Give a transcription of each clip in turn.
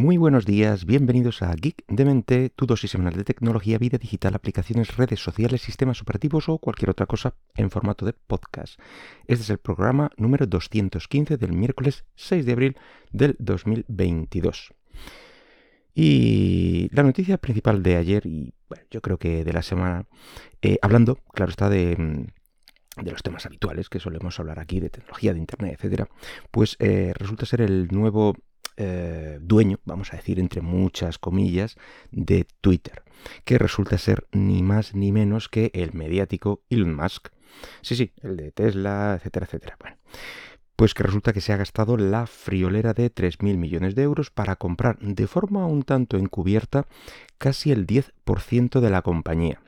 Muy buenos días, bienvenidos a Geek de Mente, tu dosis semanal de tecnología, vida digital, aplicaciones, redes sociales, sistemas operativos o cualquier otra cosa en formato de podcast. Este es el programa número 215 del miércoles 6 de abril del 2022. Y la noticia principal de ayer, y bueno, yo creo que de la semana, eh, hablando, claro está, de, mm, de los temas habituales que solemos hablar aquí, de tecnología, de internet, etcétera, pues eh, resulta ser el nuevo eh, dueño, vamos a decir entre muchas comillas, de Twitter, que resulta ser ni más ni menos que el mediático Elon Musk. Sí, sí, el de Tesla, etcétera, etcétera. Bueno, pues que resulta que se ha gastado la friolera de 3.000 millones de euros para comprar de forma un tanto encubierta casi el 10% de la compañía.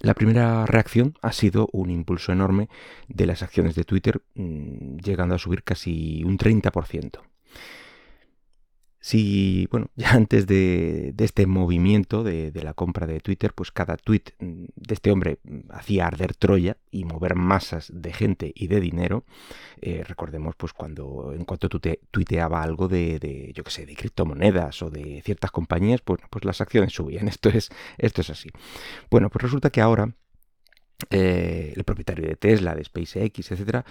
La primera reacción ha sido un impulso enorme de las acciones de Twitter, mm, llegando a subir casi un 30%. Si, bueno, ya antes de, este movimiento de, la compra de Twitter, pues cada tweet mm, de este hombre mm, hacía arder Troya y mover masas de gente y de dinero. Eh, recordemos, pues cuando en cuanto tú te tuiteaba algo de, yo qué sé, de criptomonedas o de ciertas compañías, pues, pues las acciones subían. Esto es, esto es así. Bueno, pues resulta que ahora eh, el propietario de Tesla, de SpaceX, etcétera,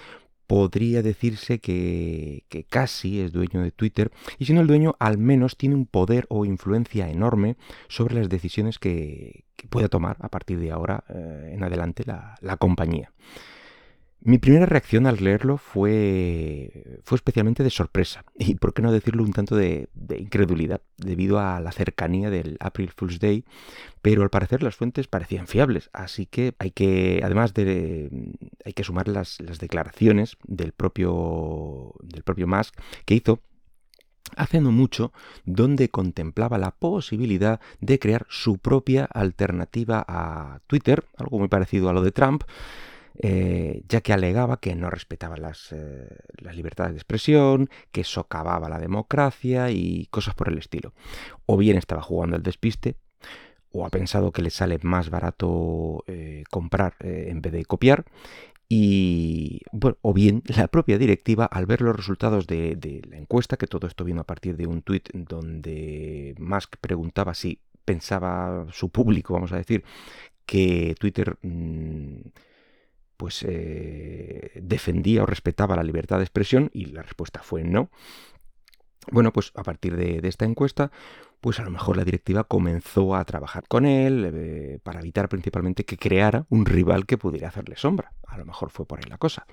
podría decirse que, casi es dueño de Twitter y si no el dueño al menos tiene un poder o influencia enorme sobre las decisiones que, pueda tomar a partir de ahora eh, en adelante la compañía. Mi primera reacción al leerlo fue, fue especialmente de sorpresa. Y, por qué no decirlo, un tanto de, incredulidad debido a la cercanía del April Fool's Day, pero al parecer las fuentes parecían fiables, así que hay que, además de, hay que sumar las, las declaraciones del propio, del propio Musk que hizo hace no mucho, donde contemplaba la posibilidad de crear su propia alternativa a Twitter, algo muy parecido a lo de Trump, eh, ya que alegaba que no respetaba las, eh, las, libertades de expresión, que socavaba la democracia y cosas por el estilo. O bien estaba jugando al despiste, o ha pensado que le sale más barato eh, comprar en vez de copiar, y bueno, o bien la propia directiva al ver los resultados de, la encuesta, que todo esto vino a partir de un tuit donde Musk preguntaba si pensaba su público, vamos a decir, que Twitter mm, pues eh, defendía o respetaba la libertad de expresión y la respuesta fue no. Bueno, pues a partir de, esta encuesta, pues a lo mejor la directiva comenzó a trabajar con él eh, para evitar principalmente que creara un rival que pudiera hacerle sombra. A lo mejor fue por ahí la cosa.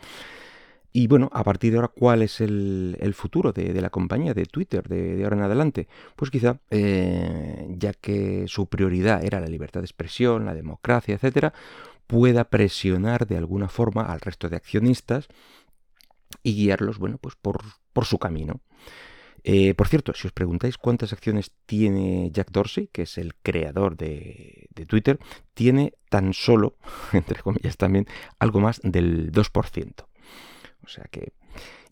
Y bueno, a partir de ahora, ¿cuál es el, futuro de, la compañía, de Twitter, de, ahora en adelante? Pues quizá, eh, ya que su prioridad era la libertad de expresión, la democracia, etcétera, pueda presionar de alguna forma al resto de accionistas y guiarlos, bueno, pues por, su camino. Eh, por cierto, si os preguntáis cuántas acciones tiene Jack Dorsey, que es el creador de, Twitter, tiene tan solo, entre comillas también, algo más del 2%. O sea que...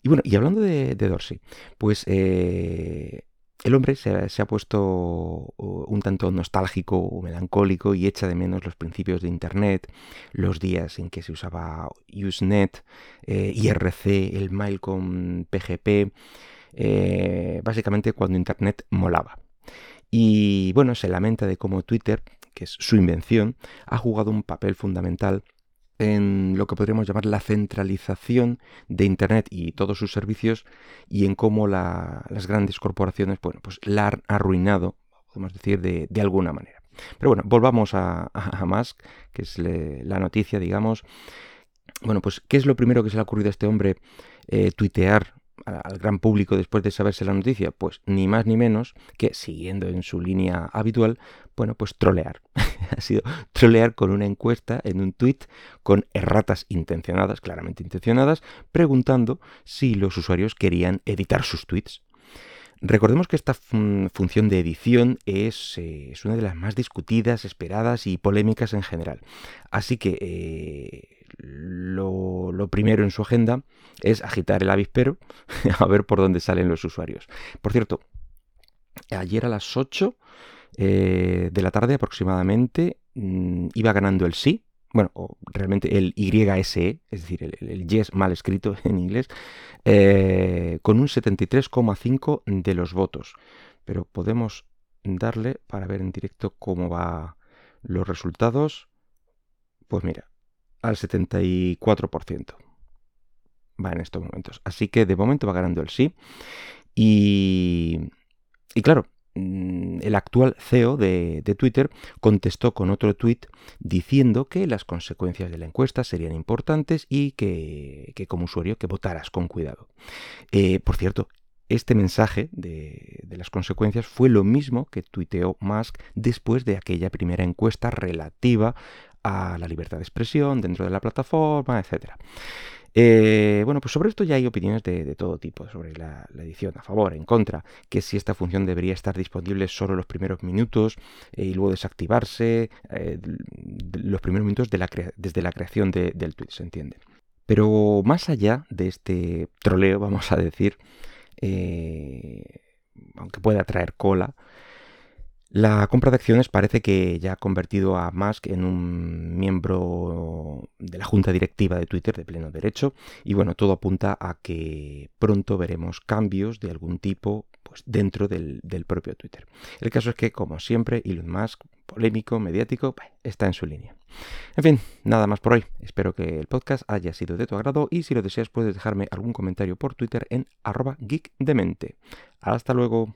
Y bueno, y hablando de, Dorsey, pues eh, el hombre se, ha puesto un tanto nostálgico o melancólico y echa de menos los principios de Internet, los días en que se usaba Usenet, eh, IRC, el mail con PGP, eh, básicamente cuando Internet molaba. Y bueno, se lamenta de cómo Twitter, que es su invención, ha jugado un papel fundamental en lo que podríamos llamar la centralización de Internet y todos sus servicios y en cómo las grandes corporaciones bueno, pues la han arruinado, podemos decir, de, alguna manera. Pero bueno, volvamos a, Musk, que es la noticia, digamos. Bueno, pues, ¿qué es lo primero que se le ha ocurrido a este hombre eh, tuitear al gran público después de saberse la noticia? Pues ni más ni menos que, siguiendo en su línea habitual, bueno, pues trolear. ha sido trolear con una encuesta en un tweet con erratas intencionadas, claramente intencionadas, preguntando si los usuarios querían editar sus tweets. Recordemos que esta función de edición es, eh, es, una de las más discutidas, esperadas y polémicas en general. Así que eh, lo, primero en su agenda es agitar el avispero a ver por dónde salen los usuarios. Por cierto, ayer a las 8 eh, de la tarde aproximadamente mm, iba ganando el sí, bueno, o realmente el YSE, es decir, el, yes mal escrito en inglés, eh, con un 73,5 de los votos. Pero podemos darle para ver en directo cómo va los resultados. Pues mira, al 74%. Va en estos momentos. Así que de momento va ganando el sí. Y, y claro, Mm, el actual CEO de, Twitter contestó con otro tuit diciendo que las consecuencias de la encuesta serían importantes y que, como usuario que votaras con cuidado. Eh, por cierto, este mensaje de, de, las consecuencias fue lo mismo que tuiteó Musk después de aquella primera encuesta relativa a la libertad de expresión dentro de la plataforma, etc. Eh, bueno, pues sobre esto ya hay opiniones de, todo tipo, sobre la, edición, a favor, en contra, que si esta función debería estar disponible solo los primeros minutos eh, y luego desactivarse eh, los primeros minutos desde la creación del tweet, se entiende. Pero más allá de este troleo, vamos a decir, aunque pueda traer cola, la compra de acciones parece que ya ha convertido a Musk en un miembro de la junta directiva de Twitter de pleno derecho y bueno, todo apunta a que pronto veremos cambios de algún tipo pues, dentro del, propio Twitter. El caso es que, como siempre, Elon Musk, polémico, mediático, está en su línea. En fin, nada más por hoy. Espero que el podcast haya sido de tu agrado y si lo deseas puedes dejarme algún comentario por Twitter en arroba geekdemente. Hasta luego.